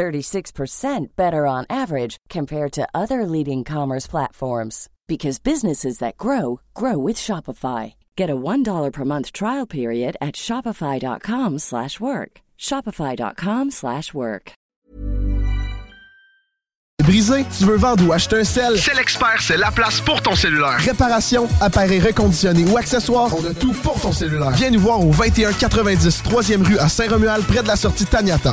36% better on average compared to other leading commerce platforms because businesses that grow grow with Shopify. Get a $1 per month trial period at shopify.com/work. shopify.com/work. Brisé, tu veux vendre ou acheter un sel? C'est l'expert, c'est la place pour ton cellulaire. Réparation, appareils reconditionnés ou accessoires, on a tout pour ton cellulaire. Viens nous voir au 2190 3e rue à Saint-Romuald près de la sortie Taniata.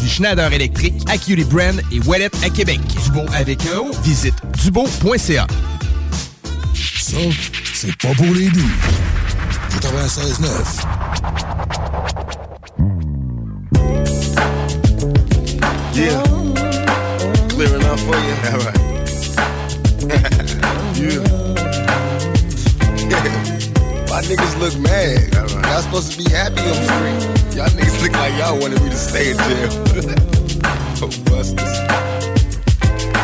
produits Schneider électrique, Acuity Brand et Wallet à Québec. Dubo avec un O, visite dubo.ca. Ça, c'est pas pour les doux. 96.9. Yeah. Clear enough for you? All right. yeah. My niggas look mad. Y'all supposed to be happy on screen. Y'all niggas look like y'all wanted me to stay in jail. oh, busters.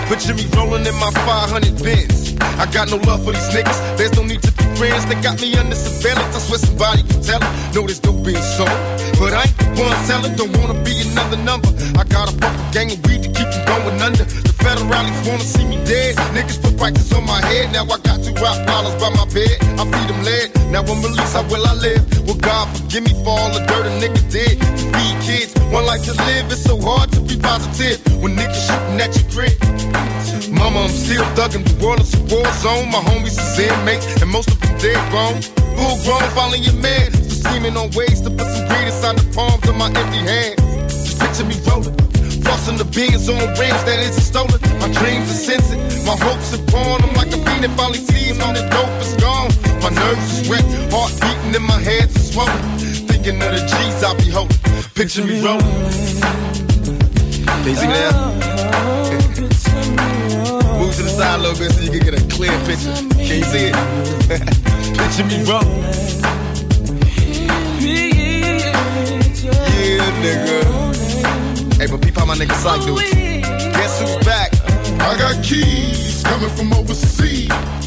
Picture me rolling in my 500 bins. I got no love for these niggas. There's no need to be friends. They got me under surveillance. I swear somebody can tell it. No, there's no being sold. But I ain't the one selling. Don't wanna be another number. I got a fucking gang of weed to keep them going under. The federalists wanna see me dead. Niggas put prices on my head. Now I got two rock dollars by my bed. I feed them lead. Now I'm released. How will I live? Well, God forgive me for all the dirt a nigga did. To feed kids. One life to live. It's so hard to be positive when niggas shooting at your crib. Mama, I'm still thugging. The world is a war zone. My homies is inmates, and most of them dead grown. Full grown, following your man. So scheming on ways to put some greed inside the palms of my empty hands. Picture me rolling. Flossing the beans on rings that isn't stolen. My dreams are sensing. My hopes are born. I'm like a fiend that finally sees when the dope is gone. My nerves is wet. Heart beating in my head is swollen. Thinking of the G's I be holding. Picture me rolling. See that? Move to the side a little bit so you can get a clear picture. Can you see it? picture me rolling. Yeah, nigga. Hey, but peep how my nigga Syke do it. Guess who's back? I got keys coming from overseas.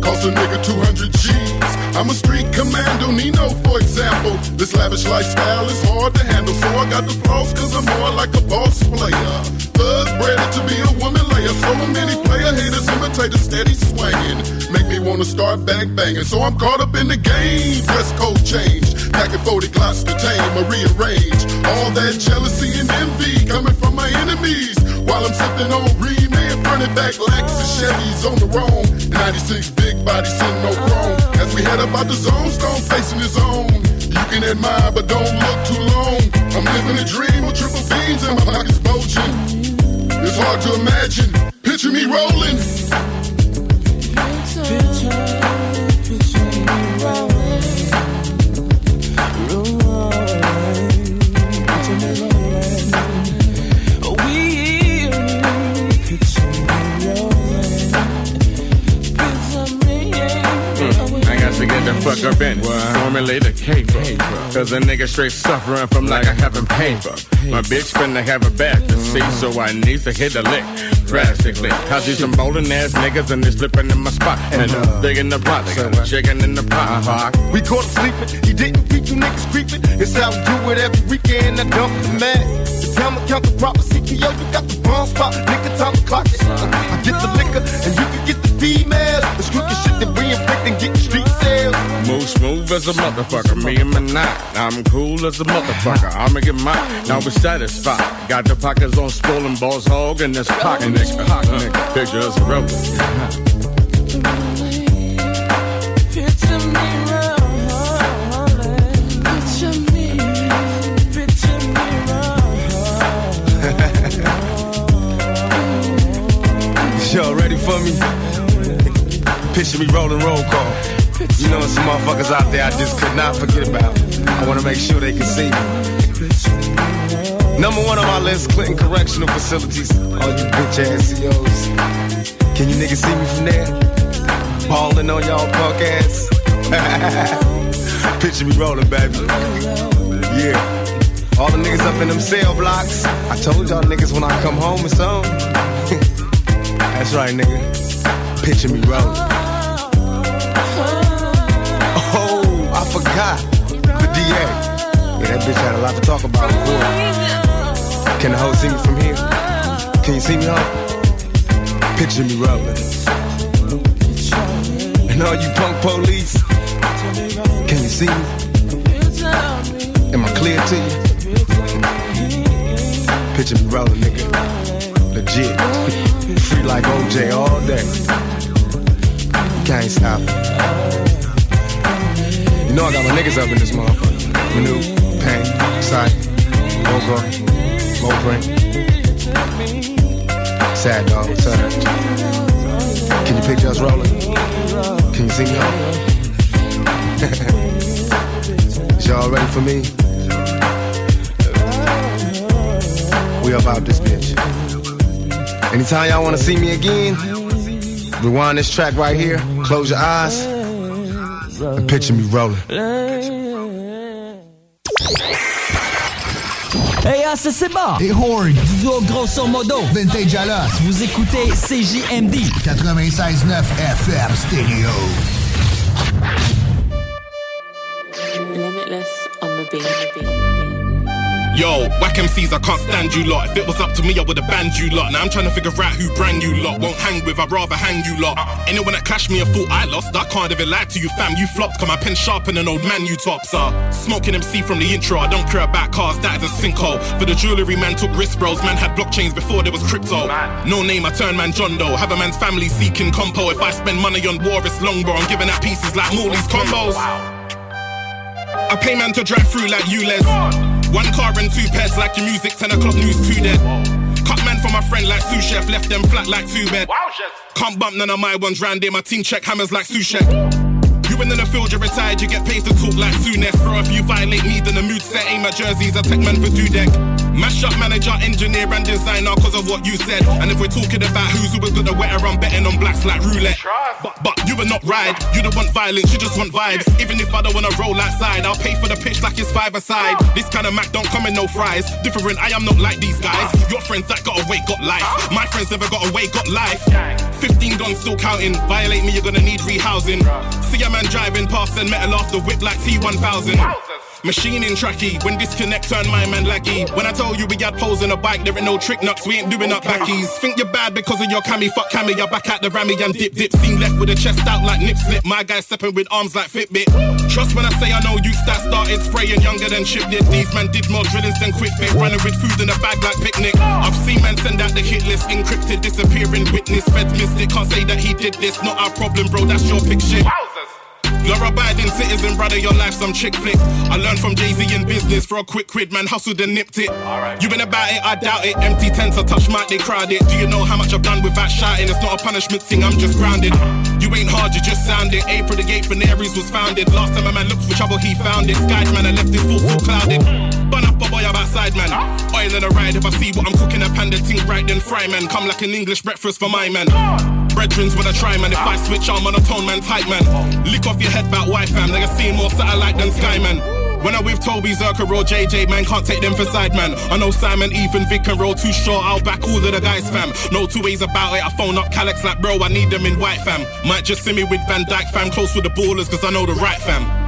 Cost a nigga 200 G's. I'm a street commando, Nino, for example. This lavish lifestyle is hard to handle, so I got the flaws cause I'm more like a boss player. Thug bred to be a woman layer. So many player haters imitate a steady swinging. Make me wanna start bang banging. So I'm caught up in the game. Dress code change. Packing 40 glass to tame or rearrange. All that jealousy and envy coming from my enemies. While I'm sipping on Reman, running back Lexus, Chevys on the roam. 96 big body, sitting no chrome. As we head up out the zone, stone facing his own. You can admire, but don't look too long. I'm living a dream with triple beans and my pockets bulging. It's hard to imagine. Picture me rolling. I to get the fuck up in Formulate a caper. Cause a nigga straight suffering from like I haven't paid for. My bitch finna have a bath to see, so I need to hit the lick drastically. Cause these some bowling ass niggas and they slipping in my spot. And I'm big in the pot, they got chicken in the pot. Uh-huh. We caught him sleeping. He didn't beat you niggas creeping. It's how we do it every weekend. I dump the man. The time I count the proper CPO, you got the wrong spot. Nigga, time to clock it. I get the liquor and you can get the females. The crooked shit that smooth as a motherfucker, me and my knot. I'm cool as a motherfucker, I'ma get mine. Now we satisfied. Got the pockets on stolen balls, hog, and this pocket, nigga. Pocket, nigga. Pictures of rebel. Y'all ready for me? Picture me rolling roll call. You know, some motherfuckers out there I just could not forget about. I wanna make sure they can see me. Number one on my list, Clinton Correctional Facilities. All you bitch ass CEOs. Can you niggas see me from there? Balling on y'all punk ass. Picture me rolling, baby. Yeah. All the niggas up in them cell blocks. I told y'all niggas when I come home it's on. That's right, nigga. Picture me rolling. The DA. Yeah, that bitch had a lot to talk about. Boy. Can the hoe see me from here? Can you see me, hoe? Picture me rolling. And all you punk police, can you see me? Am I clear to you? Picture me rolling, nigga. Legit. Free like OJ all day. Can't stop. Know I got my niggas up in this motherfucker. Manu, Pain, Sight, Ogre, Moprin. Sad dog, what's up? Can you picture us rolling? Can you see me on? Is y'all ready for me? We about this bitch. Anytime y'all wanna see me again, rewind this track right here, close your eyes, and picture me rolling. Hey, ah, c'est bon! Et Horn. Duo grosso modo. Vintage Alos. Vous écoutez CJMD. 96.9 FM Stereo. Limitless on the beat. Yo, whack MCs, I can't stand you lot. If it was up to me, I would've banned you lot. Now I'm trying to figure out who brand you lot. Won't hang with, I'd rather hang you lot. Anyone that clashed me and thought I lost, I can't even lie to you, fam. You flopped, cause my pen sharper than old man you tops are. Smoking MC from the intro, I don't care about cars, that is a sinkhole. For the jewelry, man took risk bros, man had blockchains before there was crypto. No name, I turn man John Doe. Have a man's family seeking compo. If I spend money on war, it's longbow. I'm giving out pieces like Morley's combos. I pay man to drive through like ULEZ. One car and two pairs like your music, 10 o'clock news, two dead. Cut man for my friend like sous chef, left them flat like two bed. Can't bump none of my ones round there, my team check hammers like sous chef. Win in the field, you're retired, you get paid to talk like Souness. Bro, if you violate me, then the mood set aim at jerseys, I take man for deck. Mash up manager, engineer, and designer cause of what you said. And if we're talking about who's who was gonna wetter, I'm betting on blacks like roulette. But, but you will not ride, you don't want violence, you just want vibes. Even if I don't wanna roll outside, I'll pay for the pitch like it's five aside. This kind of Mac don't come in no fries. Different, I am not like these guys. Your friends that got away got life. My friends never got away got life. 15 guns still counting. Violate me, you're gonna need rehousing. See a man driving past and metal off the whip like T1000. Machine in tracky, when disconnect turn my man laggy. When I told you we had poles in a bike, there ain't no trick nuts, we ain't doing up backies. Think you're bad because of your cami, fuck cami, you're back at the rammy and dip dip. Seen left with a chest out like nip slip. My guy stepping with arms like Fitbit. Trust when I say I know youths that started spraying younger than Chip did. These men did more drillings than Kwik Fit, running with food in a bag like picnic. I've seen men send out the hit list, encrypted, disappearing witness. Feds missed it, can't say that he did this. Not our problem, bro, that's your pick shit. You're a abiding citizen, brother, your life some chick flick. I learned from Jay-Z in business for a quick quid, man, hustled and nipped it. You been about it, I doubt it. Empty tents, I touch mic, they crowd it. Do you know how much I've done without shouting? It's not a punishment thing, I'm just grounded. You ain't hard, you just sounded. April the gate for Aries was founded. Last time a man looked for trouble, he found it. Skies, man, I left his thoughts all clouded. Bun up a boy up outside, man. Oil in a ride, if I see what I'm cooking, a panda ting right, then fry, man. Come like an English breakfast for my man. Brethrens when I try, man. If I switch, I'm on a tone, man, tight, man. Lick off your head about wife, fam. Nigga seen more satellite than sky, man. When I with Toby, Zerka, or JJ, man, can't take them for side, man. I know Simon, Ethan, Vic, and roll too short. I'll back all of the guys, fam. No two ways about it. I phone up Calyx like, bro, I need them in white, fam. Might just see me with Van Dyke, fam. Close with the ballers, cause I know the right, fam.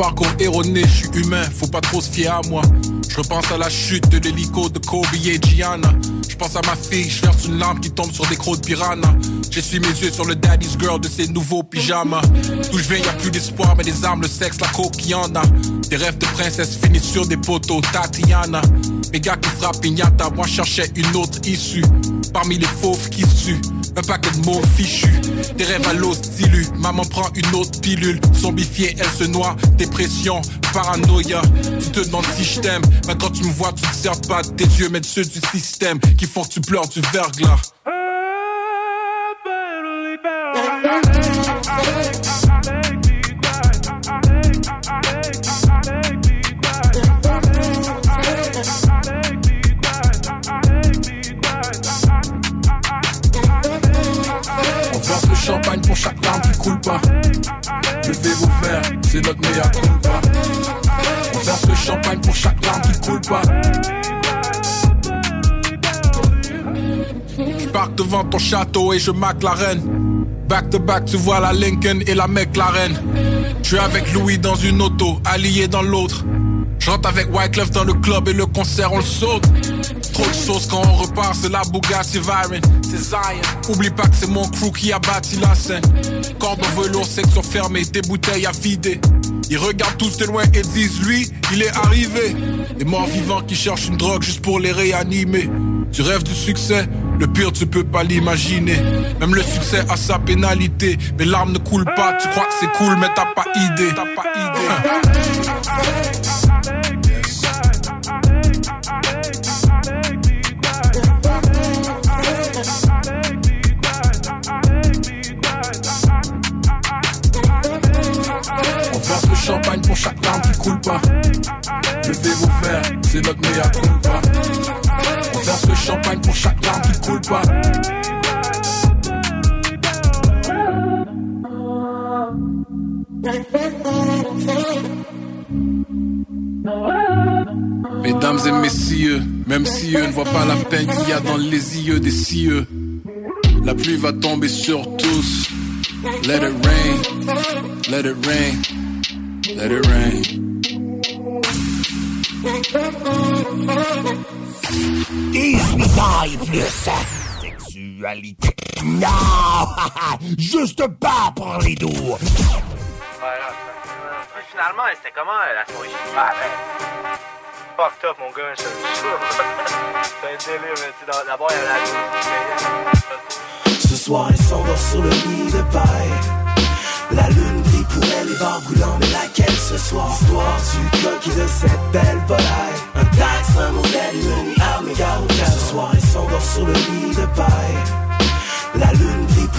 Parcours erroné, je suis humain, faut pas trop se fier à moi. Je repense à la chute de l'hélico de Kobe et Gianna. Je pense à ma fille, je verse une lampe qui tombe sur des crocs de piranha. J'essuie mes yeux sur le daddy's girl de ses nouveaux pyjamas. D'où je viens, y a plus d'espoir, mais des armes, le sexe, la coke, y en a. Des rêves de princesse finissent sur des poteaux, Tatiana. Les gars qui frappent pignata, moi cherchais une autre issue. Parmi les fauves qui suent, un paquet de mots fichus. Des rêves à l'os diluent, maman prend une autre pilule. Zombifiée, elle se noie, dépression, paranoïa. Tu te demandes si je t'aime, mais quand tu me vois, tu te sers pas tes yeux, mais de ceux du système qui font que tu pleures du verglas. C'est notre meilleur culpa. On verse le champagne pour chaque larme qui coule pas. Je parque devant ton château et je mac la reine. Back to back, tu vois la Lincoln et la McLaren. Je suis avec Louis dans une auto, allié dans l'autre. Je rentre avec Wyclef dans le club et le concert on le saute. Trop de sauce quand on repart, c'est la Bugatti. C'est Zion. Oublie pas que c'est mon crew qui a bâti la scène. Cordon velours, section fermée, des bouteilles à vider. Ils regardent tous de loin et disent lui, il est arrivé. Les morts vivants qui cherchent une drogue juste pour les réanimer. Tu rêves du succès, le pire tu peux pas l'imaginer. Même le succès a sa pénalité. Mes larmes ne coulent pas, tu crois que c'est cool, mais t'as pas idée. T'as pas idée. Chaque larme qui coule pas. Je vais vous faire, c'est notre meilleur culpa. On verse le champagne pour chaque larme qui coule pas. Mesdames et messieurs, même si eux ne voient pas la peine qu'il y a dans les yeux des cieux, la pluie va tomber sur tous. Let it rain, let it rain, let it rain. 18 ans et plus. Sexualité. Non! Juste pas pour les doux. Finalement, c'était comment la soirée chez Ah, ben. Fucked up, mon gars. C'est un délire, mais tu sais, d'abord, il y avait la Ce soir, elle s'endort sur le lit de paille. Les bars brûlants, mais laquelle ce soir Histoire du coquille de cette belle volaille. Un taxe, un modèle, une armée, gare au. Ce soir, elle s'endort sur le lit de paille. La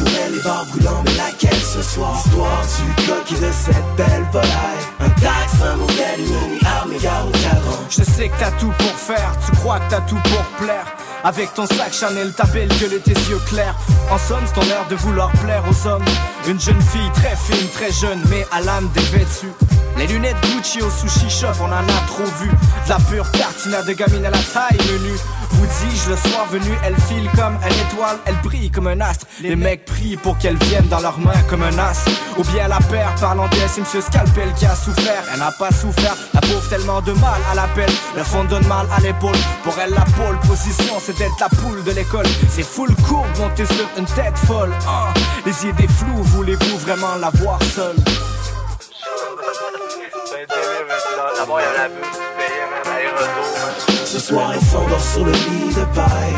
brille pour elle, les bars brûlants, mais laquelle ce soir? Histoire du coquille de cette belle volaille. Un taxe, un modèle, une nuit armée, gare au cadran. Je sais que t'as tout pour faire, tu crois que t'as tout pour plaire. Avec ton sac Chanel, ta belle gueule et tes yeux clairs. En somme, c'est ton air de vouloir plaire aux hommes. Une jeune fille très fine, très jeune, mais à l'âme dévêtue. Les lunettes Gucci au sushi shop, on en a trop vu. De la pure tartina de gamine à la taille menue. Vous dis-je, le soir venu, elle file comme une étoile, elle brille comme un astre. Les mecs prient pour qu'elle vienne dans leurs mains comme un as. Ou bien la paire, parlant d'elle, c'est Monsieur Scalpel qui a souffert. Elle n'a pas souffert, la pauvre tellement de mal à l'appel. Le fond donne mal à l'épaule. Pour elle, la pole position, c'est d'être la poule de l'école. C'est full courbe, monter sur une tête folle. Ah, les idées floues, voulez-vous vraiment la voir seule? Ce soir, elle s'endort sur le lit de paille.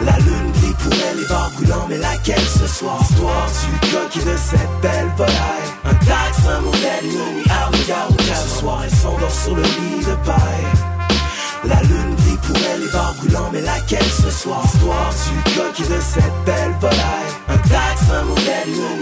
La lune brille pour elle, les bars brûlants, mais laquelle ce soir? Histoire du coquille de cette belle volaille. Un taxe, un modèle, une nuit à regard Ce soir, elle s'endort sur le lit de paille. La lune brille pour elle, les bars brûlants, mais laquelle ce soir? Histoire du coquille de cette belle volaille. Un taxe, un modèle, une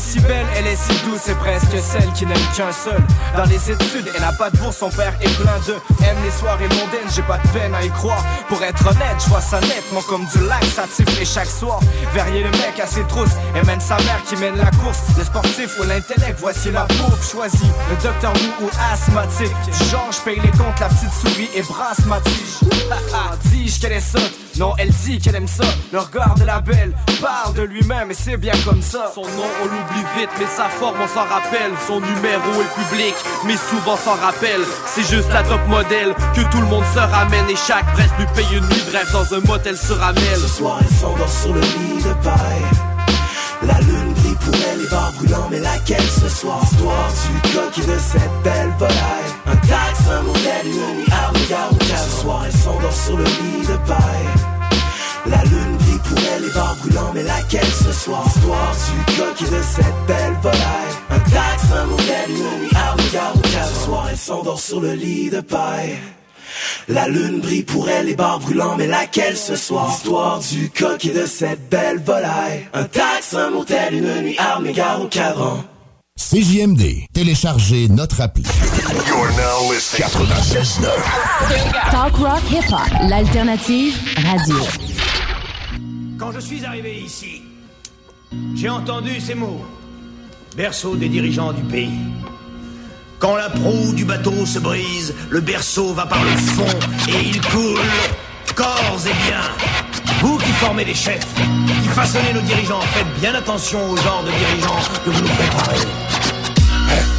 est si belle, elle est si douce, c'est presque celle qui n'aime qu'un seul. Dans les études, elle n'a pas de bourse, son père est plein de aime les soirées mondaines, j'ai pas de peine à y croire. Pour être honnête, je vois ça nettement comme du laxatif et chaque soir, verrier le mec à ses trousses et mène sa mère qui mène la course. Le sportif ou l'intellect, voici la pauvre choisie. Le docteur mou ou asthmatique, du genre je paye les comptes, la petite souris et brasse ma tige. Dis-je qu'elle est sotte Non, elle dit qu'elle aime ça. Le regard de la belle parle de lui-même et c'est bien comme ça. Son nom on l'oublie vite, mais sa forme on s'en rappelle. Son numéro est public, mais souvent s'en rappelle. C'est juste la top modèle que tout le monde se ramène et chaque presse lui paye une nuit de rêve dans un motel se ramène. Ce soir, elle s'endort sur le lit de paille. La lune brille pour elle, les bars brûlants, mais laquelle ce soir? Histoire du coquille de cette belle volaille. Un taxe, un modèle, une nuit à regard soir, elle s'endort sur le lit de paille. La lune brille pour elle, les bars brûlants, mais laquelle ce soir? Histoire du coquille de cette belle volaille. Un taxe, un modèle, une nuit à regard Ce soir, elle s'endort sur le lit de paille. La lune brille pour elle, les bars brûlants, mais laquelle ce soir? Histoire du coquille de cette belle volaille. Un taxe, un motel, une nuit armée, gare au cadran. CJMD, téléchargez notre appli. You're now listening 96.9. Talk rock hip hop, l'alternative radio. Quand je suis arrivé ici, j'ai entendu ces mots. Berceau des dirigeants du pays. Quand la proue du bateau se brise, le berceau va par le fond et il coule. Corps et bien. Formez les chefs, qui façonnez nos dirigeants, faites bien attention au genre de dirigeants que vous nous préparez.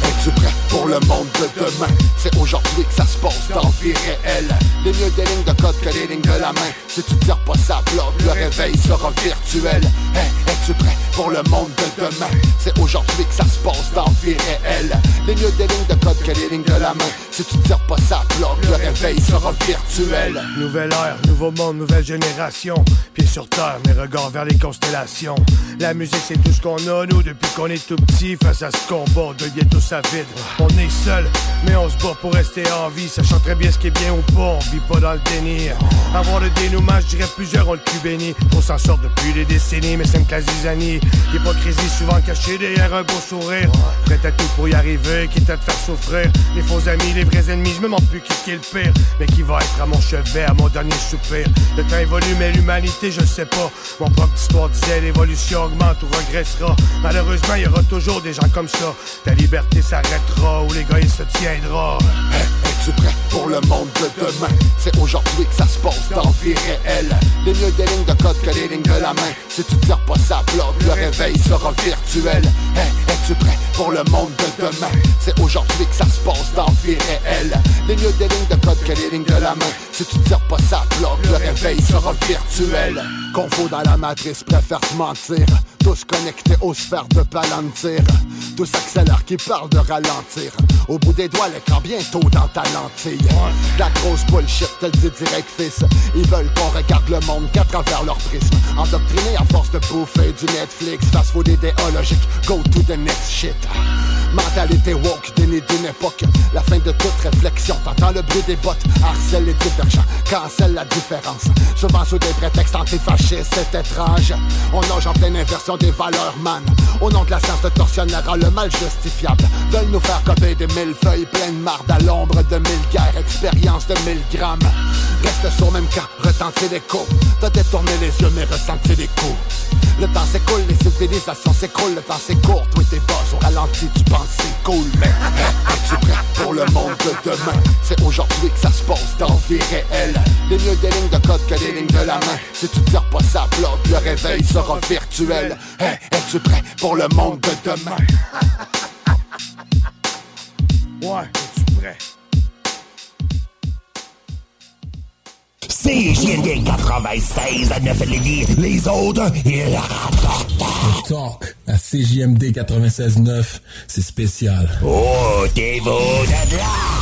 Es-tu prêt pour le monde de demain? C'est aujourd'hui que ça se passe dans vie réelle. Les mieux des lignes de code que les lignes de la main. Si tu tires pas ça bloque, le réveil sera virtuel. Hey, es-tu prêt pour le monde de demain? C'est aujourd'hui que ça se passe dans vie réelle. Les mieux des lignes de code que les lignes de la main. Si tu tires pas ça bloque, le réveil sera virtuel. Nouvelle ère, nouveau monde, nouvelle génération. Pieds sur terre, mes regards vers les constellations. La musique, c'est tout ce qu'on a, nous, depuis qu'on est tout petit. Face à ce combat de ghetto à vide. On est seul, mais on se bat pour rester en vie. Sachant très bien ce qui est bien ou pas, on vit pas dans le déni. Avoir le dénouement, je dirais plusieurs ont le cul béni. On s'en sort depuis des décennies, mais c'est une classe zizanie. L'hypocrisie souvent cachée derrière un beau sourire. Prêt à tout pour y arriver, quitte à te faire souffrir. Les faux amis, les vrais ennemis, je me demande plus qui qui est le pire. Mais qui va être à mon chevet, à mon dernier soupir? Le temps évolue, mais l'humanité, je sais pas. Mon propre histoire disait l'évolution augmente ou regressera. Malheureusement, il y aura toujours des gens comme ça. Ta liberté s'arrêtera ou l'égoïsme se tiendra. Es-tu prêt pour le monde de demain? C'est aujourd'hui que ça se passe dans vie réelle. Les mieux des lignes de code que les lignes de la main. Si tu tires pas ça bloque, le réveil sera virtuel. Hey, es-tu prêt pour le monde de demain? C'est aujourd'hui que ça se passe dans vie réelle. Les mieux des lignes de code que les lignes de la main. Si tu tires pas ça bloque, le réveil sera virtuel. Confo dans la matrice, préfère te mentir. Tous connectés aux sphères de palantir. Tous accélèrent qui parlent de ralentir. Au bout des doigts, l'écran bientôt dans ta De La grosse bullshit, te le dit direct, fils. Ils veulent qu'on regarde le monde qu'à travers leur prisme. Endoctrinés à force de bouffer du Netflix, fast food idéologique, go to the next shit. Mentalité woke, déni d'une époque. La fin de toute réflexion, t'entends le bruit des bottes. Harcèle les divergents, cancelle la différence. Souvent sous des prétextes antifascistes, c'est étrange. On nage en pleine inversion des valeurs, man. Au nom de la science, le tortionnaire a le mal justifiable. Veulent nous faire copier des mille feuilles pleines de marde à l'ombre de mille guerres, expérience de mille grammes. Reste sur même camp, retentit l'écho. T'as détourné les yeux mais ressenti les coups. Le temps s'écoule, les civilisations s'écroulent Le temps court, toi t'es bas, au ralenti tu penses c'est cool Mais es-tu prêt pour le monde de demain? C'est aujourd'hui que ça se passe dans vie réelle. Les mieux des lignes de code que des lignes de la main. Si tu tires pas ça bloque, le réveil sera virtuel. Hey, Es-tu prêt pour le monde de demain? Ouais, es-tu prêt? CJMD 96 à 9 Lévis. Les autres, ils rapportent. Le talk à CJMD 96.9, c'est spécial. Oh, t'es beau de là.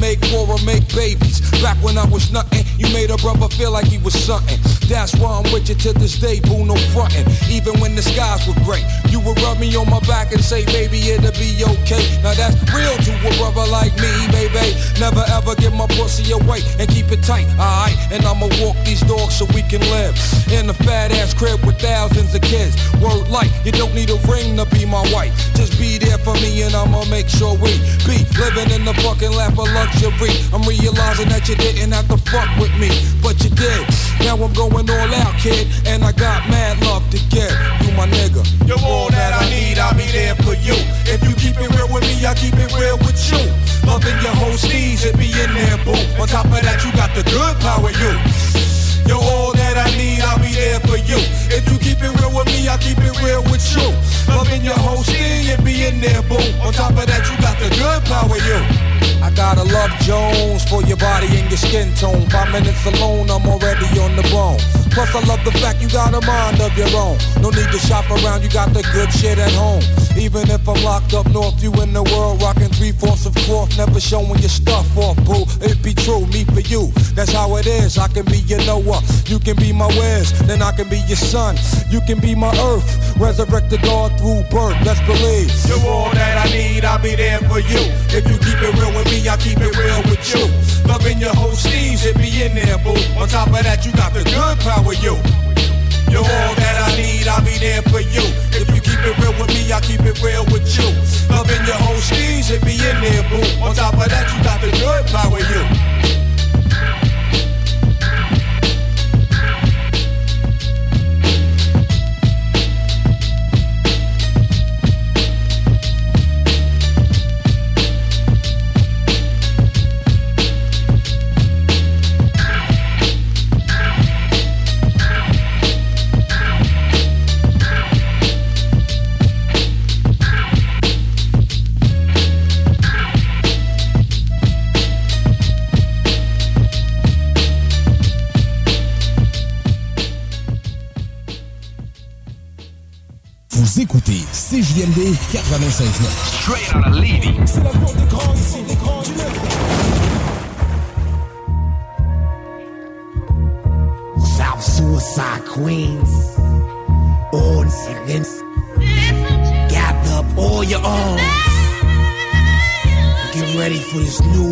Make war or make babies. Back when I was nothing, you made a brother feel like he was something. That's why I'm with you to this day, boo, no frontin'. Even when the skies were gray, you would rub me on my back and say, baby, it'll be okay. Now that's real brother like me, baby. Never ever give my pussy away and keep it tight, alright? And I'ma walk these dogs so we can live in a fat ass crib with thousands of kids. Word light, you don't need a ring to be my wife. Just be there for me and I'ma make sure we be living in the fucking lap of luxury. I'm realizing that you didn't have to fuck with me, but you did. Now I'm going all out, kid, and I got mad love to give. You my nigga. You're all that I need, I'll be there for you. If you keep it real with me, I'll keep it real with you. Loving your whole steez, it be in there, boo. On top of that, you got the good power, you. You're all I need, I'll be there for you. If you keep it real with me, I keep it real with you. Loving your whole steez, it be in there, boo. On top of that, you got the good power, you. I gotta love Jones for your body and your skin tone. Five minutes alone, I'm already on the bone. Plus, I love the fact you got a mind of your own. No need to shop around, you got the good shit at home. Even if I'm locked up north, you in the world rocking three fourths of cloth, never showing your stuff off, boo. It be true, me for you. That's how it is. I can be your Noah, you can be my Wes, then I can be your son. You can be my earth, resurrected God through birth. Let's believe. You're all that I need, I'll be there for you. If you keep it real with me, I'll keep it real with you. Loving your whole steez, it be in there, boo. On top of that, you got the good power, you. You're all that I need, I'll be there for you. If you keep it real with me, I'll keep it real with you. Loving your whole steez, it be in there, boo. On top of that, you got the good power, you. 959. Straight out of Levy. South Suicide Queens. Orns and then gapped up all your arms. Get ready for this new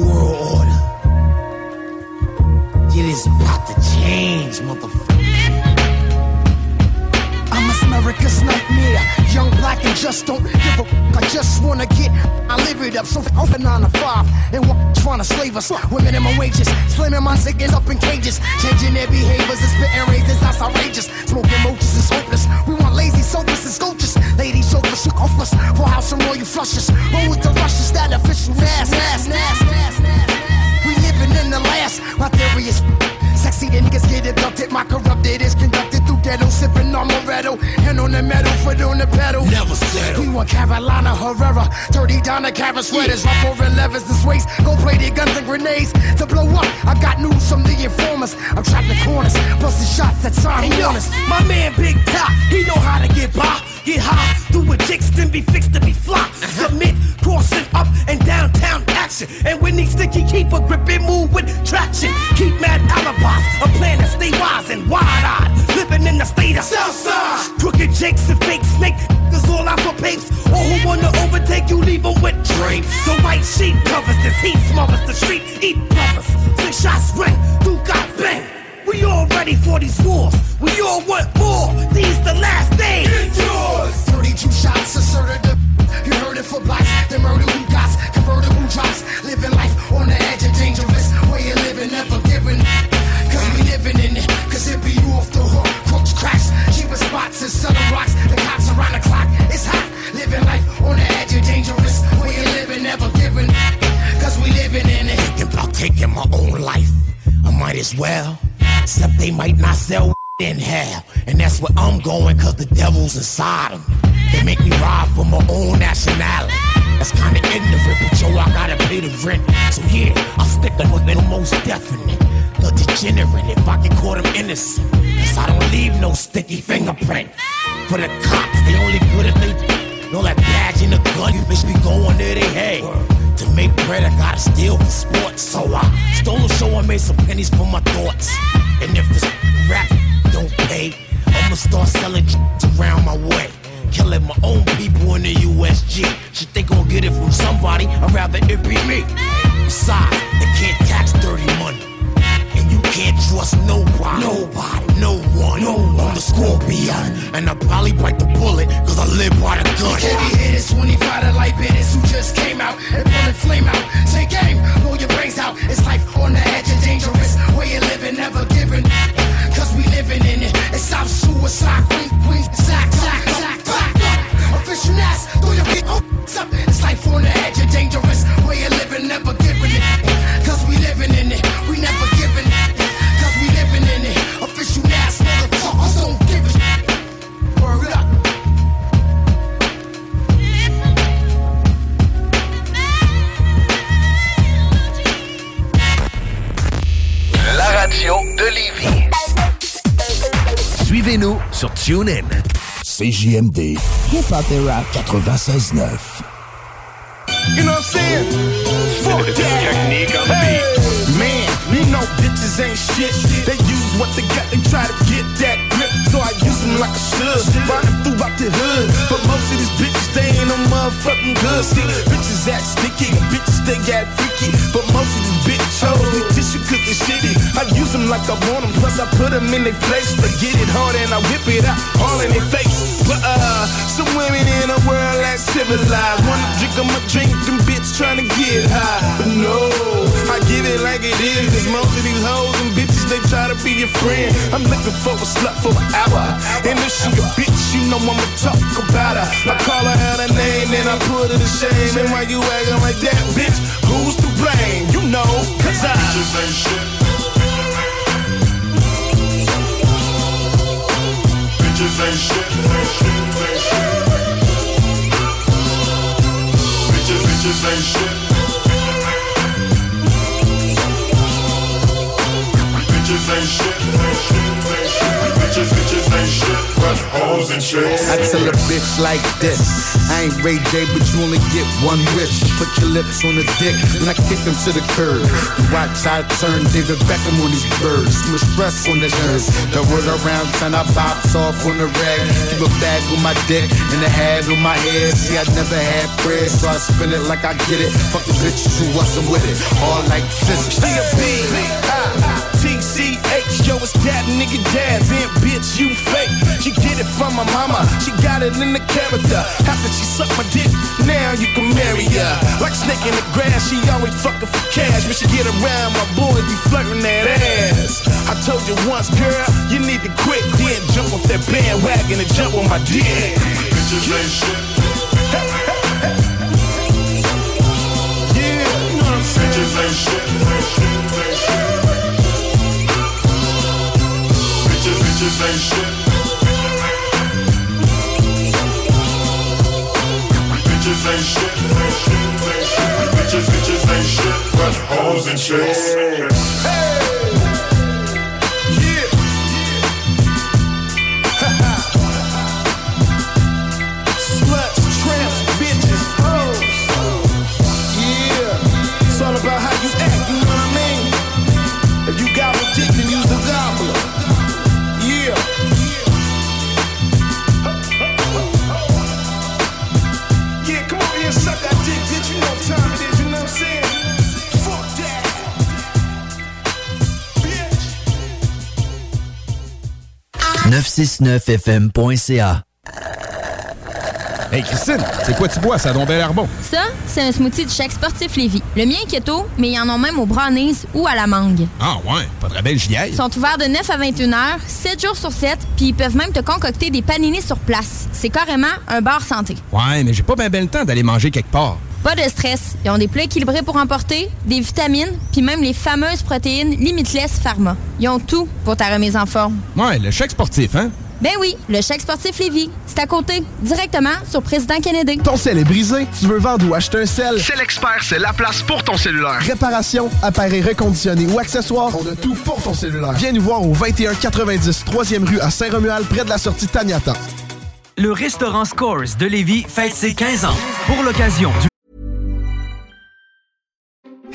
Up. So off and nine to five. And what trying to slave us Women with minimum wages. Slamming my chickens up in cages. Changing their behaviors and spitting razors. That's outrageous. Smoking moches is hopeless. We want lazy sofas and sculptures. Ladies chauffeurs shook off us. For house and royal flushes. Roll with the rushes. That official ass, ass, ass, ass, We living in the last. My theory is Sexy, the niggas get abducted. My corrupted is conducted through ghetto, sipping on Moretto. Hand on the metal, foot on the pedal. Never settle. We want Carolina Herrera. Dirty down the cabin sweaters, rough over levers and waist. Gold plated guns and grenades to blow up. I got news from the informers. I'm trapped in corners, busting shots at time honest. My man Big Top, he know how to get by. Get high, do a jigs, then be fixed to be fly. Uh-huh. Submit, crossing up and downtown action. And when he sticky, keep a grip and move with traction. Keep mad alibis, a plan to stay wise and wide-eyed. Living in the state of Southside. Crooked jakes and fake snake, niggas all out for papes. All who wanna overtake you, leave 'em with drapes. The white sheet covers this heat, smothers the street, eat brothers. Six shots ring, two got bang. We all ready for these wars. We all want more. The them. They make me ride for my own nationality. That's kinda ignorant, but yo, I gotta pay the rent. So yeah, I'm sticking with it most definite. The degenerate, if I can call them innocent. Cause I don't leave no sticky fingerprint. For the cops, they only good if they know that badge in the gun, you bitch be going there they head. To make bread, I gotta steal for sports. So I stole a show and made some pennies for my thoughts. And if this rap don't pay, start selling around my way. Killing my own people in the USG. Shit, they gon' get it from somebody, I'd rather it be me. Besides, they can't tax dirty money. And you can't trust nobody. Nobody. No one. No one. I'm the scorpion. And I probably bite the bullet, cause I live by the gun. Heavy hitters, 25 to light bitters who just came out and bullet flame out. Say game, blow your brains out. It's life on the edge of dangerous. Where you living, never giving. Living in it. It's South suicide, queen, queen, sack, sack, sack, sack. Official ass, throw your feet oh, up. It's life on the edge of dangerous. Suivez-nous sur TuneIn. CJMD. Hip Hop et Rap 96.9. You know what I'm saying? Fuck that. Technique on the beat. Man, you know bitches ain't shit. They use what they got, they try to get that. So I use them like I should. Running throughout the hood. But most of these bitches, they ain't no motherfucking good. See, bitches act sticky, bitches they got freaky. But most of these bitch hoes, they tissue cause they shitty. I use them like I want them, plus I put them in their place. They get it hard and I whip it out all in their face. But uh, some women in a world that civilized. Wanna drink them a drink, them bitch trying to get high. But no, I give it like it is. Cause most of these hoes and bitches, they try to be your friend. I'm looking for a slut for an hour. And if she a bitch, you know I'ma talk about her. I call her out her name, and I put her to shame. And why you acting like that, bitch? Who's to blame? You know, cause I. Bitches ain't shit. Bitches ain't shit. Bitches, bitches ain't shit. Bitches ain't shit. Bitches, bitches ain't shit. But shit. I tell a bitch like this. I ain't Ray J, but you only get one wish. Put your lips on the dick, and I kick them to the curb. Watch I turn David Beckham on these birds. Much stress on the nerves. The word around, turn I bops off on the rag. Keep a bag on my dick, and a hat on my head. See, I never had bread, so I spin it like I get it. Fuck the bitches who wasn't with it. All like physics. TCH, yo, it's that nigga Daz, and bitch, you fake. She get it from my mama, she got it in the character. After she sucked my dick, now you can marry her. Like snake in the grass, she always fucking for cash. When she get around, my boys be flirting that ass. I told you once, girl, you need to quit, then jump off that bandwagon and jump on my dick. Bitches ain't shit. Yeah, you know what I'm saying? Bitches ain't shit. Bitches, ain't shit. Bitches ain't shit. Bitches, bitches ain't shit. But hoes and shit. 969fm.ca. Hey Christine, c'est quoi tu bois? Ça a donc l'air bon. Ça, c'est un smoothie du chèque sportif Lévis. Le mien est keto, mais ils en ont même au brownies ou à la mangue. Ah ouais, pas de belle j'y Ils sont ouverts de 9 à 21 heures, 7 jours sur 7, puis ils peuvent même te concocter des paninis sur place. C'est carrément un bar santé. Ouais, mais j'ai pas bien ben le temps d'aller manger quelque part. Pas de stress. Ils ont des plats équilibrés pour emporter, des vitamines, puis même les fameuses protéines Limitless Pharma. Ils ont tout pour ta remise en forme. Ouais, le chèque sportif, hein? Ben oui, le chèque sportif Lévis. C'est à côté, directement sur Président Kennedy. Ton sel est brisé, tu veux vendre ou acheter un sel? C'est l'expert, c'est la place pour ton cellulaire. Réparation, appareil reconditionné ou accessoires, on a tout pour ton cellulaire. Viens nous voir au 2190 3e rue à Saint-Romuald, près de la sortie Taniata. Le restaurant Scores de Lévis fête ses 15 ans. Pour l'occasion du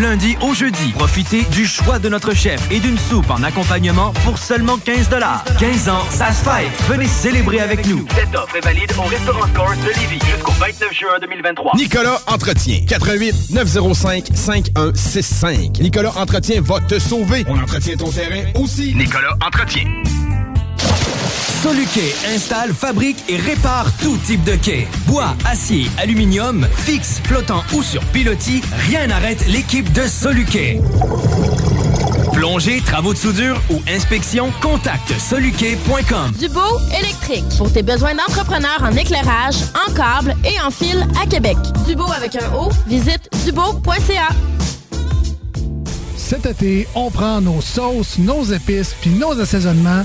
lundi au jeudi, profitez du choix de notre chef et d'une soupe en accompagnement pour seulement 15 15 ans, ça se fait. Venez célébrer avec nous. Cette offre est valide au restaurant Scores de Lévis jusqu'au 29 juin 2023. Nicolas Entretien. 88 905 5165. Nicolas Entretien va te sauver. On entretient ton terrain aussi. Nicolas Entretien. Soluquet installe, fabrique et répare tout type de quai. Bois, acier, aluminium, fixe, flottant ou sur pilotis, rien n'arrête l'équipe de Soluquet. Plongée, travaux de soudure ou inspection, contacte soluquet.com. Dubo électrique. Pour tes besoins d'entrepreneur en éclairage, en câble et en fil à Québec. Dubo avec un O, visite dubo.ca. Cet été, on prend nos sauces, nos épices puis nos assaisonnements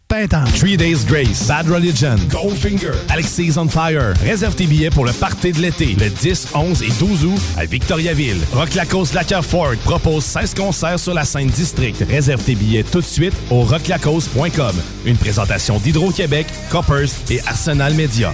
Pintan. Three Days Grace, Sad Religion, Goldfinger, Alexis on Fire. Réserve tes billets pour le party de l'été, le 10, 11 et 12 août à Victoriaville. Rock Lacoste Lacker Ford propose 16 concerts sur la scène district. Réserve tes billets tout de suite au rocklacoste.com. Une présentation d'Hydro-Québec, Coppers et Arsenal Media.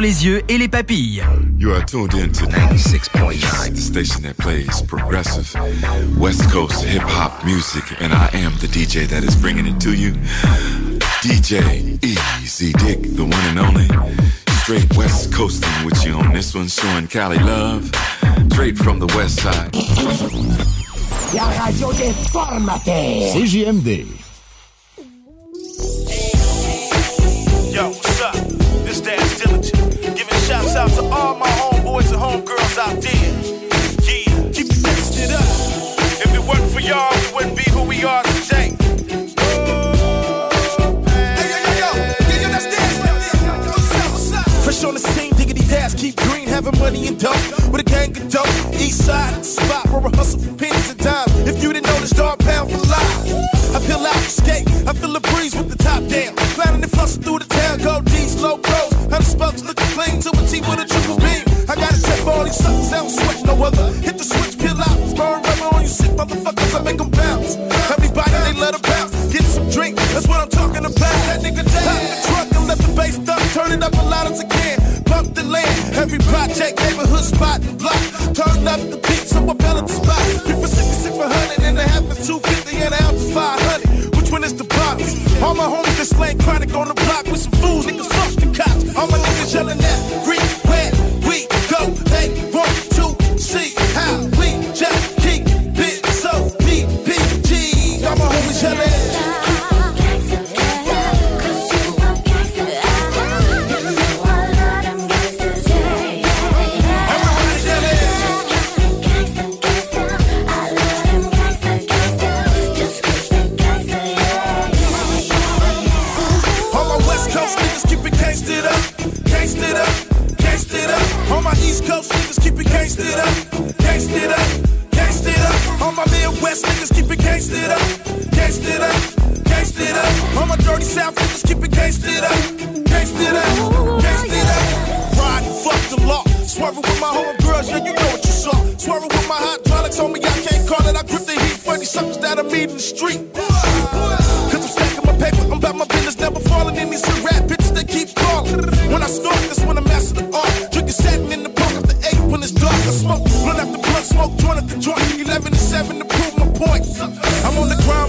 les yeux et les papilles. You are tuned in to 96.9, the station that plays progressive West Coast hip hop music, and I am the DJ that is bringing it to you. DJ Easy Dick, the one and only. Straight West Coasting with you on this one, showing Cali love. Straight from the West Side. La radio déformatée. CJMD. Shouts out to all my homeboys and homegirls out there. Yeah, keep it up. If it wasn't for y'all, we wouldn't be who we are today. Fresh on the scene, diggity dash, keep green, having money and dope. With a gang of dope, east side, spot where I hustle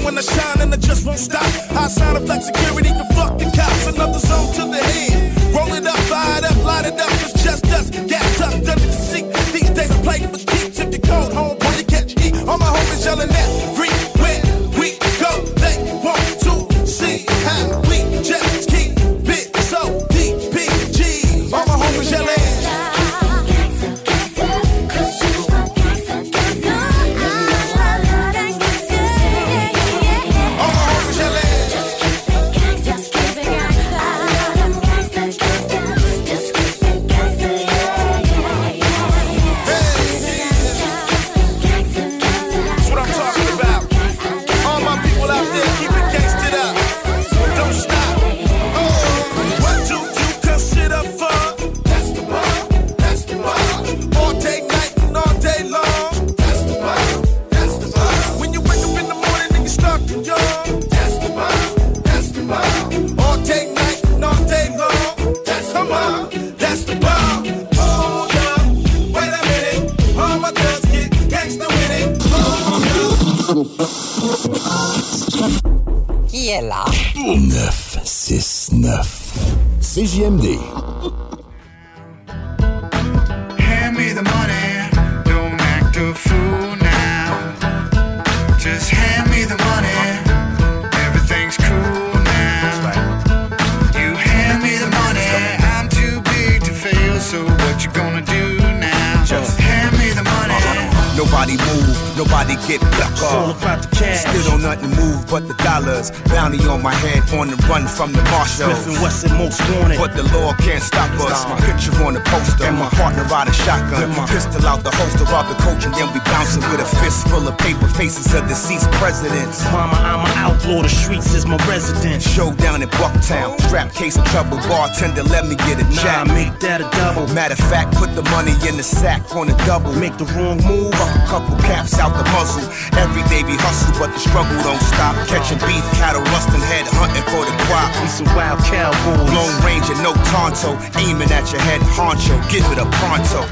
when I shine and I just won't stop. I sign up like security to fuck the cops. Another zone to the head. Roll it up, fire it up, light it up. It's just us. Gas tucked under the seat. These days I play for keeps. If you cold home, boy, you catch heat. All my homies yelling that dollars. Bounty on my head on the run from the marshals. Smith and Wesson most wanted. But the law can't stop us. My picture on the poster. And my partner ride a shotgun. Pistol out the holster of the coach, and then we bouncing with a fist full of paper faces of deceased presidents. Mama, I'm an outlaw, the streets is my residence. Showdown in Bucktown. Strap case of trouble. Bartender, let me get a Nah, jack. make that a double. Matter of fact, put the money in the sack on the double. Make the wrong move. A couple caps out the muzzle. Every day we hustle, but the struggle don't stop. Catching beef, cattle, rusting head, hunting for the crop. We some wild cowboys. Long range and no tonto. Aiming at your head, honcho. Give it a pronto.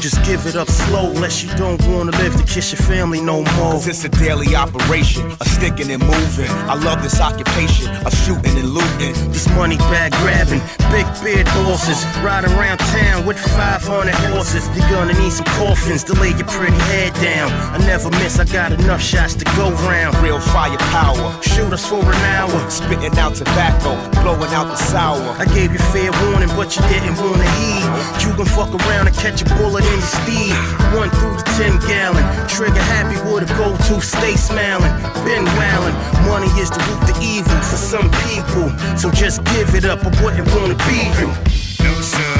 Just give it up slow. Unless you don't wanna live to kiss your family no more. Cause it's a daily operation, a sticking and moving. I love this occupation of shooting and looting. This money bag grabbing, big beard bosses. Riding around town with 500 horses. You're gonna need some coffins to lay your pretty head down. I never miss, I got enough shots to go round. Real firepower. Shoot us for an hour. Spitting out tobacco, blowing out the sour. I gave you fair warning, but you didn't wanna heed. You can fuck around and catch a bullet in your speed. One through the 10 gallon. Trigger happy with a go to, stay smiling. Been wildin'. Money is the root to evil for some people. So just give it up, I wouldn't wanna be you. No sudden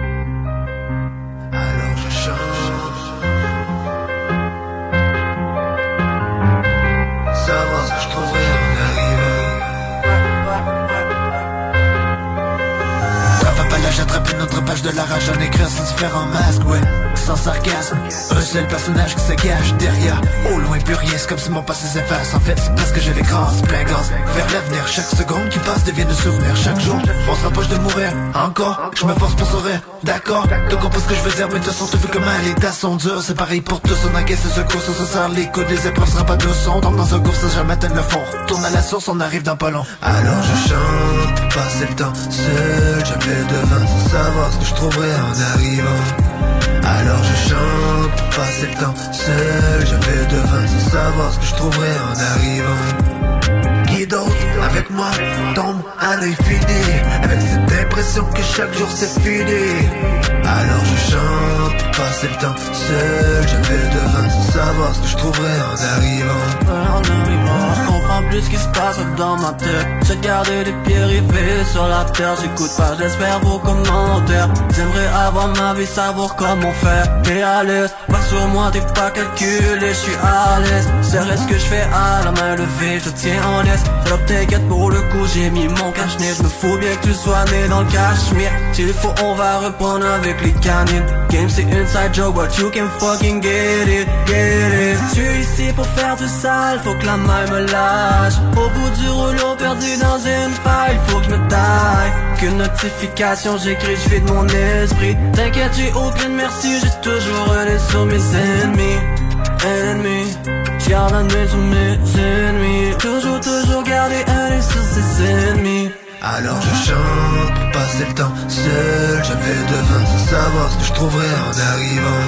La rage, en écrire sans différents masques, ouais. Sans sarcasme, un seul personnage qui se cache derrière. Au loin, plus rien, c'est comme si mon passé s'efface. En fait, c'est parce que je l'écrase, plein gaz. Vers l'avenir, chaque seconde qui passe devient de souvenir. Chaque jour, on se rapproche de mourir. Encore, je me force pour sourire. D'accord, tu comprends ce que je veux dire, mais de toute façon, tu veux comment les tas sont durs. C'est pareil pour tous, on encaisse ce secours, on se serre les coudes, les épreuves sera pas douce. On tombe dans un gouffre sans jamais atteindre le fond. Tourne à la source, on arrive dans pas long. Alors je chante, passer le temps seul. J'avais devant sans savoir ce en arrivant. Alors je chante pour passer le temps seul J'avais devant sans savoir ce que je trouverais en arrivant avec moi tombe à l'infini Avec cette impression que chaque jour c'est fini. Alors je chante pour passer le temps seul J'avais devant sans savoir ce que je trouverais en arrivant. Je comprends plus ce qui se passe dans ma tête. J'ai gardé les pieds rivés sur la terre. J'écoute pas, j'espère vos commentaires J'aimerais avoir ma vie, savoir comment faire. T'es à l'aise, sur moi, t'es pas calculé Je suis à l'aise, c'est ce que je fais à la main levée Je tiens en laisse, alors t'inquiète pour le coup J'ai mis mon cache-nez, me fous bien que tu sois né dans le cachemire. S'il faut, on va reprendre avec les canines. Game c'est inside joke, but you can fucking get it, get it. Je suis ici pour faire du sale, faut que la main me lâche. Au bout du rouleau perdu dans une faille, faut que je me taille. Qu'une notification, j'écris, je vide mon esprit. T'inquiète, j'ai aucune merci, j'ai toujours un sur ennemis Ennemis, garde un œil sur mes ennemis. Toujours, toujours garder un œil sur ses ennemis. Alors je chante pour passer le temps seul. J'avais devant sans savoir ce que je trouverais en arrivant.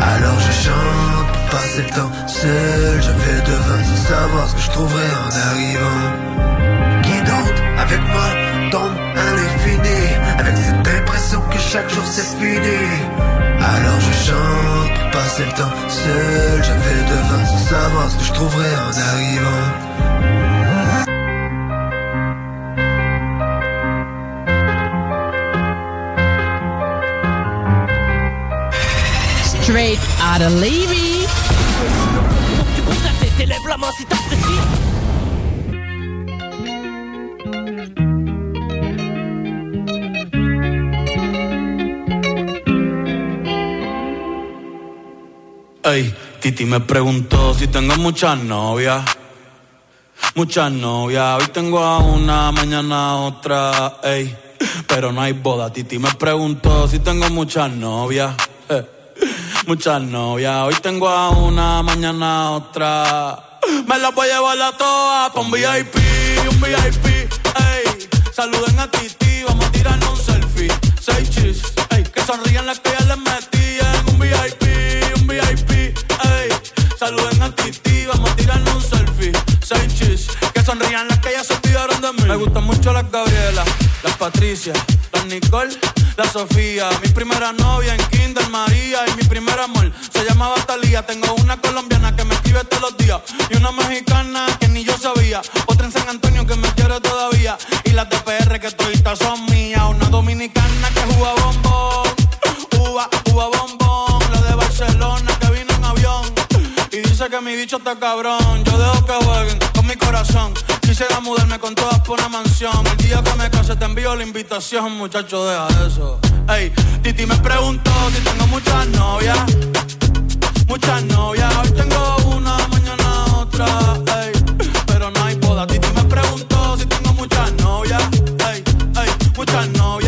Alors je chante pour passer le temps seul. J'avais devant sans savoir ce que je trouverais en arrivant. Qui d'autre avec moi tombe à l'infini. Avec cette impression que chaque jour c'est fini Alors je chante pour passer le temps seul J'avais devant sans savoir ce que je trouverais en arrivant Straight out of Levy. Tu bouges la tête, élève la main si t'apprécies. Ey, Titi me preguntó si tengo muchas novias. Muchas novias. Hoy tengo a una, mañana otra. Ey, pero no hay boda. Titi me preguntó si tengo muchas novias. Eh, Muchas novias. Hoy tengo a una, mañana otra. Me las voy a llevar a todas pa' un VIP, un VIP. Ey, saluden a Titi, vamos a tirarnos un selfie. Seis chis, ey, que sonrían las que gustan mucho las Gabriela, las Patricia, las Nicole, la Sofía. Mi primera novia en Kinder María y mi primer amor se llamaba Talía. Tengo una colombiana que me escribe todos los días y una mexicana que ni yo sabía. Otra en San Antonio que me quiere todavía y las de PR que toditas son mías. Una dominicana que juega bombón, uva, uva bombón. La de Barcelona que vino en avión y dice que mi bicho está cabrón. Yo dejo que jueguen mi corazón. Quisiera mudarme con todas por una mansión. El día que me case te envío la invitación, muchacho, deja eso. Ey, Titi me preguntó si tengo muchas novias. Muchas novias, hoy tengo una, mañana otra. Ey, pero no hay boda. Titi me preguntó si tengo muchas novias. Ey, ey, muchas novias,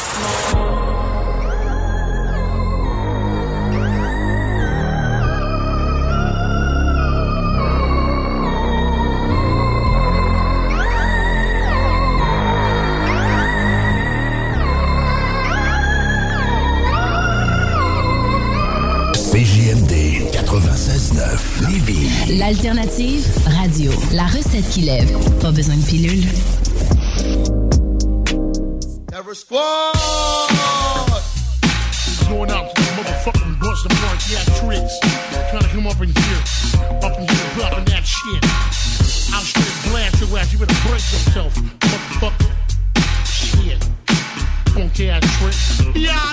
96.9 Lévis. L'alternative radio. La recette qui lève. Pas besoin de pilule. Terror Squad! Going out to the motherfucking bust of mark tricks. Trying to come up in here. Up in here dropping that shit. I'll straight blast your ass. You better break yourself, motherfucker. Shit. Punk ass tricks. Yeah,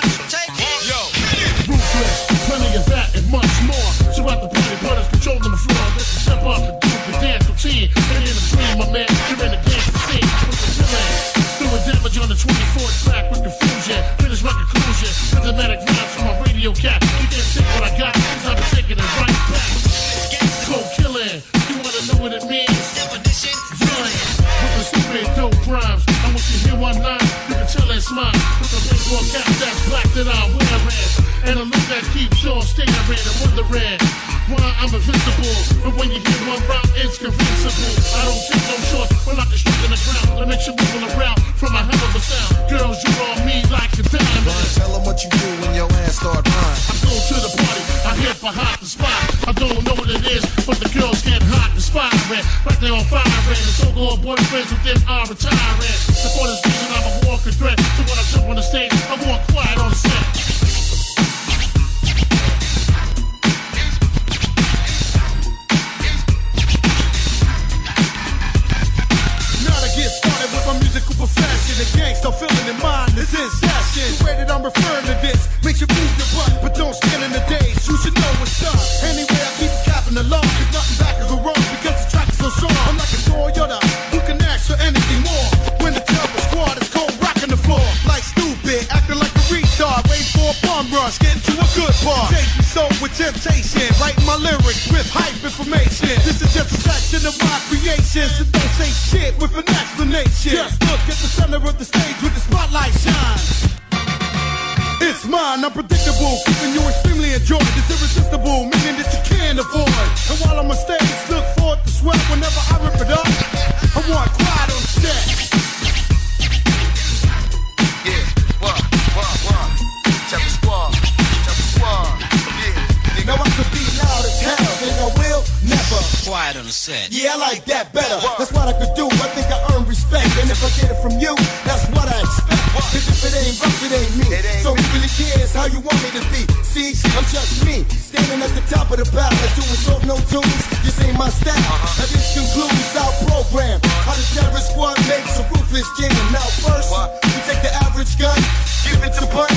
Quiet on the set. Yeah, I like that better. That's what I could do. I think I earn respect. And if I get it from you, that's what I expect. Cause if it ain't rough, it ain't me. So who really cares how you want me to be? See, I'm just me. Standing at the top of the battle. Doing soft no tunes. This ain't my style. Now this concludes our program. How the terrorist squad makes a ruthless jam. Now first, we take the average gun. Give it to Bun,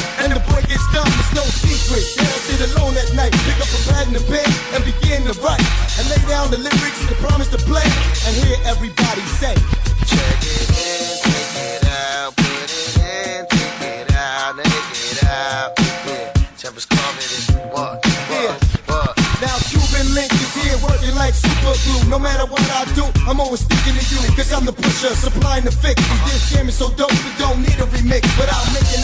the lyrics and promise to play. And hear everybody say. Check it in, take it out, put it in, take it out, take it out. Yeah, Chopper squad, it what, what, what? Now Cuban Link is here working like super glue. No matter what I do, I'm always thinking of you. Cause I'm the pusher, supplying the fix. This jam is so dope, we don't need a remix. Without making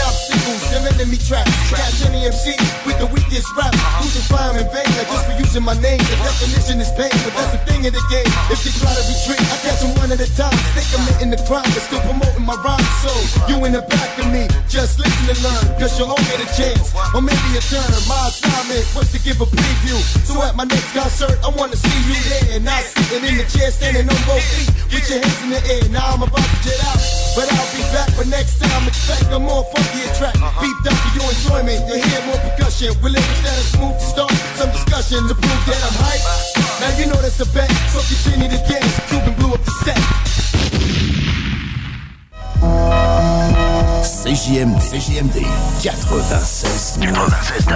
obstacles and enemy traps. Catch any MC with the weakest rap. Using fire in vain, like just for using my name. The definition is pain, but that's the thing in the game. If you try to retreat, I catch them one at a time. Stay in the crime, but still promoting my rhyme. So, you in the back of me, just listen and learn. Cause you'll all get a chance, or maybe a turn. My assignment was to give a preview. So at my next concert, I wanna see you there. Not sitting in the chair, standing on both feet with your hands in the air. Now I'm about to jet out, but I'll be back. But next time, expect a more funkier track. Uh-huh. Beef up for your enjoyment. You'll hear more percussion. We'll leave it a smooth start. Some discussion to prove that I'm hype. Now you know that's a bet. So continue to dance. Cuban blew up the set. CJMD, CJMD 96 96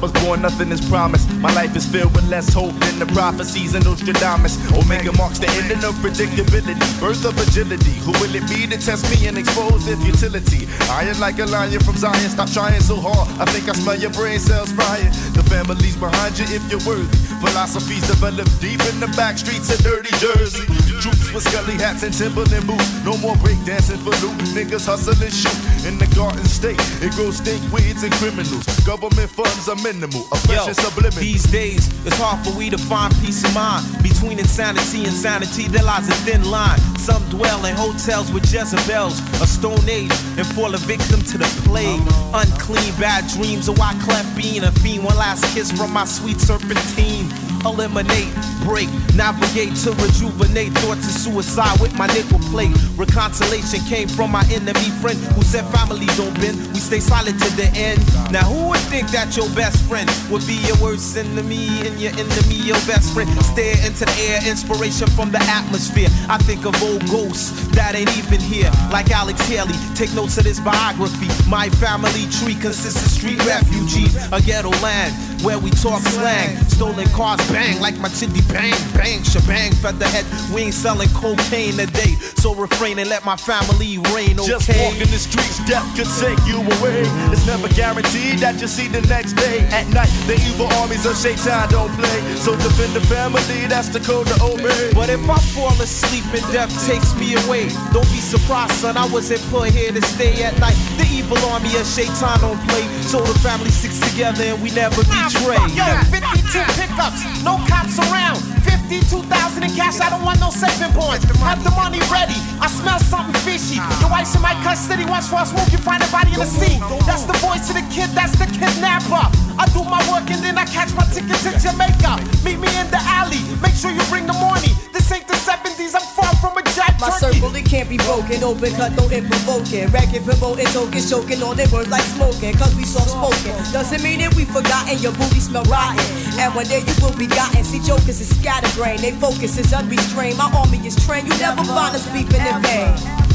was born, nothing is promised. My life is filled with less hope than the prophecies of Nostradamus. Omega marks the ending of predictability, birth of agility. Who will it be to test me and expose their futility? Iron like a lion from Zion, stop trying so hard. I think I smell your brain cells frying. The family's behind you if you're worthy. Philosophies developed deep in the back streets of dirty Jersey. Troops with scully hats and Timberland boots. No more breakdancing for loot. Niggas hustle and shoot. In the garden state, it grows stink weeds and criminals. Government funds are minimal. Oppression subliminal. These days, it's hard for we to find peace of mind. Between insanity and sanity, there lies a thin line. Some dwell in hotels with Jezebels, a stone age, and fall a victim to the plague. Unclean, bad dreams, oh, a white clef being a fiend. One last kiss from my sweet serpentine. Eliminate, break, navigate to rejuvenate. Thoughts of suicide with my nickel plate. Reconciliation came from my enemy friend who said family don't bend. We stay silent to the end. Now who would think that your best friend would be your worst enemy and your enemy your best friend? Stare into the air, inspiration from the atmosphere. I think of old ghosts that ain't even here, like Alex Haley. Take notes of this biography. My family tree consists of street refugees, a ghetto land where we talk slang. Stolen cars bang like my chitty bang, bang, shebang, featherhead. We ain't selling cocaine today, so refrain and let my family reign. Okay? Just walking the streets, death could take you away. It's never guaranteed that you'll see the next day. At night, the evil armies of Shaitan don't play. So defend the family, that's the code to obey. But if I fall asleep and death takes me away, don't be surprised, son. I wasn't put here to stay at night. The evil army of Shaitan don't play, so the family sticks together and we never betray. Yo, 52 pickups, no cops around. 52,000 in cash, I don't want no saving points. Have the money ready, I smell something fishy. Your wife's in my custody, watch for a smoke, you find a body in the sea. That's the voice of the kid, that's the kidnapper. I do my work and then I catch my ticket to Jamaica. Meet me in the alley, make sure you bring the money. This ain't the 70s, I'm My circle, it can't be broken. Open cut, no it provoking. Racket, promoting, token, choking All their words like smoking. Cause we soft spoken. Doesn't mean that we forgotten. Your booty smell rotten. And one day you will be gotten. See, jokers is scatterbrained. They focus is unrestrained. My army is trained. You never find us beeping in vain.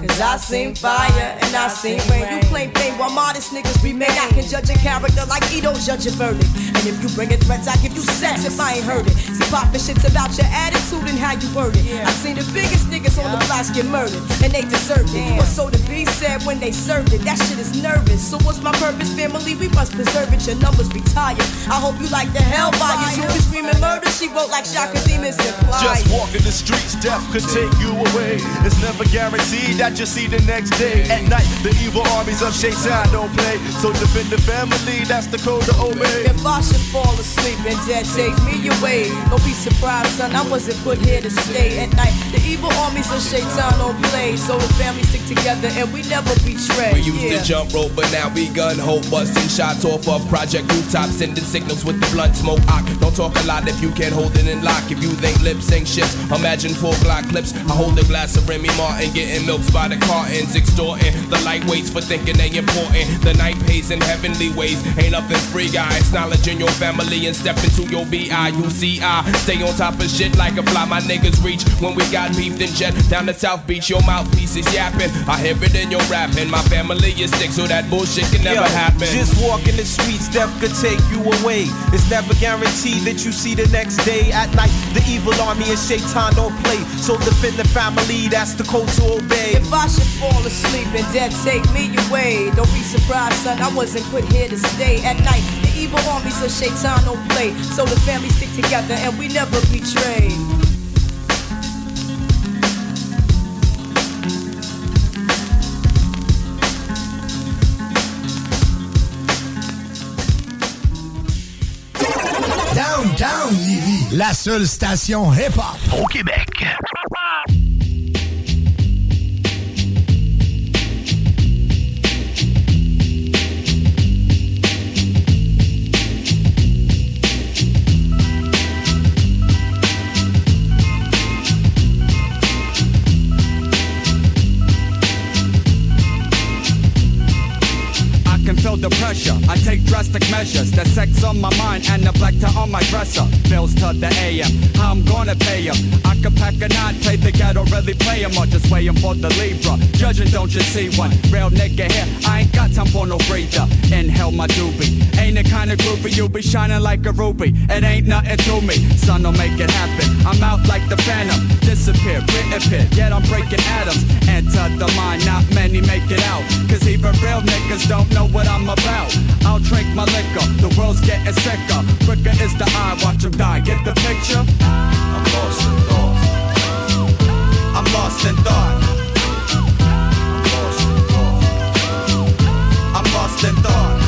Cause I seen fire and I seen rain. You claim fame while modest niggas remain. I can judge a character like Ito judge a verdict. And if you bring it threats, I give you sex if I ain't heard it. See, poppin' shit's about your attitude and how you word it. I seen the biggest niggas on the blocks get murdered, and they deserved it. But so the B said when they served it, that shit is nervous. So what's my purpose, family? We must preserve it. Your numbers retired. I hope you like the hell fires. You be screaming murder, she wrote like Chaka Demus and Pliers. Just walking the streets, death could take you away. It's never guaranteed that you'll see the next day. At night, the evil armies of Shaitan don't play. So defend the family, that's the code to obey. If I should fall asleep and death takes me away, don't be surprised, son. I wasn't put here to stay at night. The evil armies of Shaitan don't play, so the family stick together and we never betray. We used yeah. to jump rope, but now we gun hope, busting shots off of project rooftops, sending signals with the blunt smoke. I don't talk a lot if you can't hold it in lock. If you think lip sync shifts, imagine full Glock clips. I hold a glass of Remy Martin, getting milks by the cartons, extorting the lightweights for thinking they important. The night pays in heavenly ways, ain't nothing free, guys. Acknowledging your family and step into your B I U C I. Stay on top of shit like a fly. My niggas reach when we got beef, then jet down the the South Beach, your mouthpiece is yapping. I hear it in your rapping. My family is sick, so that bullshit can never Yo, happen. Just walking the streets, death could take you away. It's never guaranteed that you see the next day. At night, the evil army and Shaitan don't play. So defend the family, that's the code to obey. If I should fall asleep and death take me away, don't be surprised, son. I wasn't put here to stay. At night, the evil army so Shaitan don't play. So the family stick together and we never betray. Downtown Lévis, la seule station hip-hop au Québec. up pressure. I take drastic measures. The sex on my mind and the black tie on my dresser. Bills to the AM. How I'm gonna pay 'em. I can pack a nine, play the ghetto, really play 'em or just waiting for the Libra. Judging, don't you see one? Real nigga here. I ain't got time for no breather. Inhale my doobie. Ain't the kind of groovy you be shining like a ruby. It ain't nothing to me. Don't make it happen. I'm out like the phantom. Disappear, reappear. Yet I'm breaking atoms. Enter the mind, not many make it out. Cause even real niggas don't know what I'm about. I'll drink my liquor. The world's getting sicker. Quicker is the eye, watch 'em die. Get the picture? I'm lost in thought. I'm lost in thought. I'm lost in thought.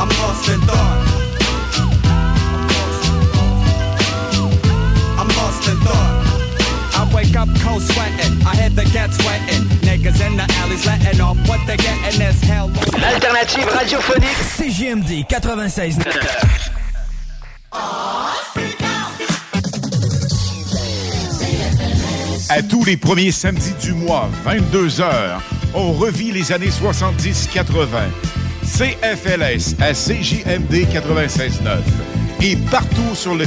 I'm lost in thought. I wake up cold sweating. I hit the get sweating. Niggas in the alleys letting off what they getting is hell. L'alternative radiophonique CGMD 96. À tous les premiers samedis du mois, 22h, on revit les années 70-80. CFLS à CJMD 96.9 et partout sur le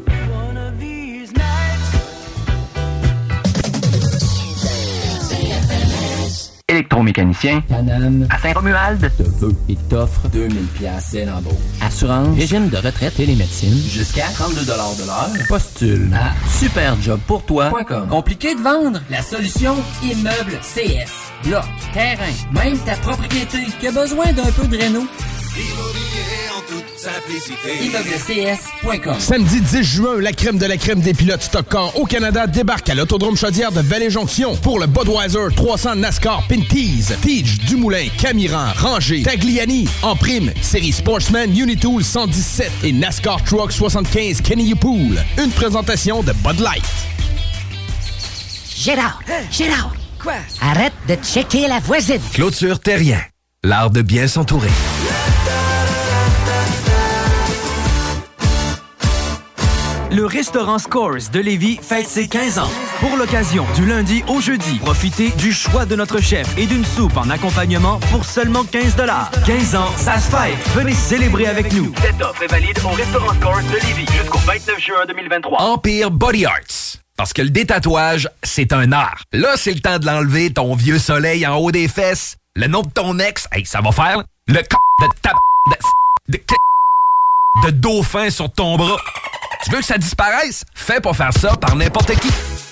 Électromécanicien. Paname. À Saint-Romuald. Te veut et t'offre 2000 pièces dès l'embauche. Assurance. Régime de retraite. Télémédecine. Jusqu'à 32 de l'heure. Postule À superjobpourtoi.com. Compliqué de vendre? La solution Immeuble CS. Bloc, terrain, même ta propriété qui a besoin d'un peu de réno? ImmeublesCS.com. Samedi 10 juin, la crème de la crème des pilotes Stockcar au Canada débarque à l'autodrome chaudière de Vallée-Jonction pour le Budweiser 300 NASCAR Pinties. Tige, Dumoulin, Camiran, Ranger, Tagliani. En prime, série Sportsman Unitool 117 et NASCAR Truck 75 Kenny Pool. Une présentation de Bud Light. Gérard, Gérard. Quoi? Arrête de checker la voisine. Clôture Terrien. L'art de bien s'entourer. Le restaurant Scores de Lévis fête ses 15 ans. Pour l'occasion, du lundi au jeudi, profitez du choix de notre chef et d'une soupe en accompagnement pour seulement 15 15 ans, ça se fête. Venez célébrer avec nous. Cette offre est valide au restaurant Scores de Lévis jusqu'au 29 juin 2023. Empire Body Arts. Parce que le détatouage, c'est un art. Là, c'est le temps de l'enlever, ton vieux soleil en haut des fesses. Le nom de ton ex, hey, ça va faire. Le c de ta... de... de... de dauphin sur ton bras. Tu veux que ça disparaisse? Fais pas faire ça par n'importe qui.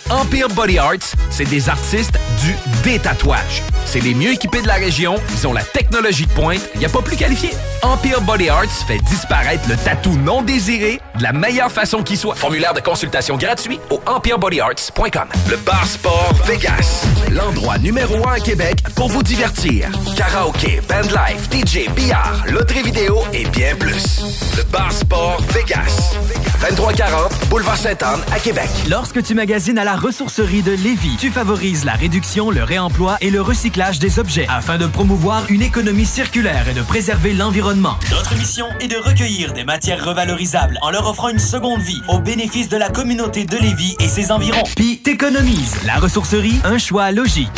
Empire Body Arts, c'est des artistes du détatouage. C'est les mieux équipés de la région, ils ont la technologie de pointe, il n'y a pas plus qualifié. Empire Body Arts fait disparaître le tatou non désiré de la meilleure façon qui soit. Formulaire de consultation gratuit au empirebodyarts.com. Le Bar Sport Vegas, l'endroit numéro un à Québec pour vous divertir. Karaoke, bandlife, DJ, billard, loterie vidéo et bien plus. Le Bar Sport Vegas, 2340 Boulevard Sainte-Anne à Québec. Lorsque tu magasines à la ressourcerie de Lévis, tu favorises la réduction, le réemploi et le recyclage des objets afin de promouvoir une économie circulaire et de préserver l'environnement. Notre mission est de recueillir des matières revalorisables en leur offrant une seconde vie au bénéfice de la communauté de Lévis et ses environs. Puis t'économises. La ressourcerie, un choix logique.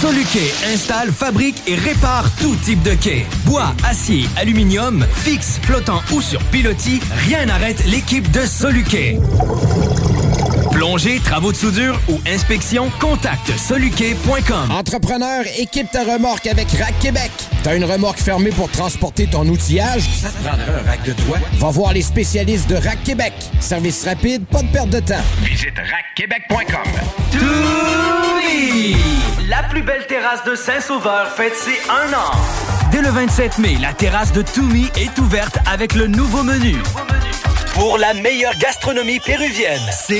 Soluquet installe, fabrique et répare tout type de quai. Bois, acier, aluminium, fixe, flottant ou sur pilotis, rien n'arrête l'équipe de Soluquet. Plongée, travaux de soudure ou inspection, contacte soluquet.com. Entrepreneur, équipe ta remorque avec Rack Québec. T'as une remorque fermée pour transporter ton outillage? Ça te prendra un rack de toi? Va voir les spécialistes de Rack Québec. Service rapide, pas de perte de temps. Visite rackquebec.com. La plus belle terrasse de Saint-Sauveur fête ses un an. Dès le 27 mai, la terrasse de Toumi est ouverte avec le nouveau menu. Pour la meilleure gastronomie péruvienne, c'est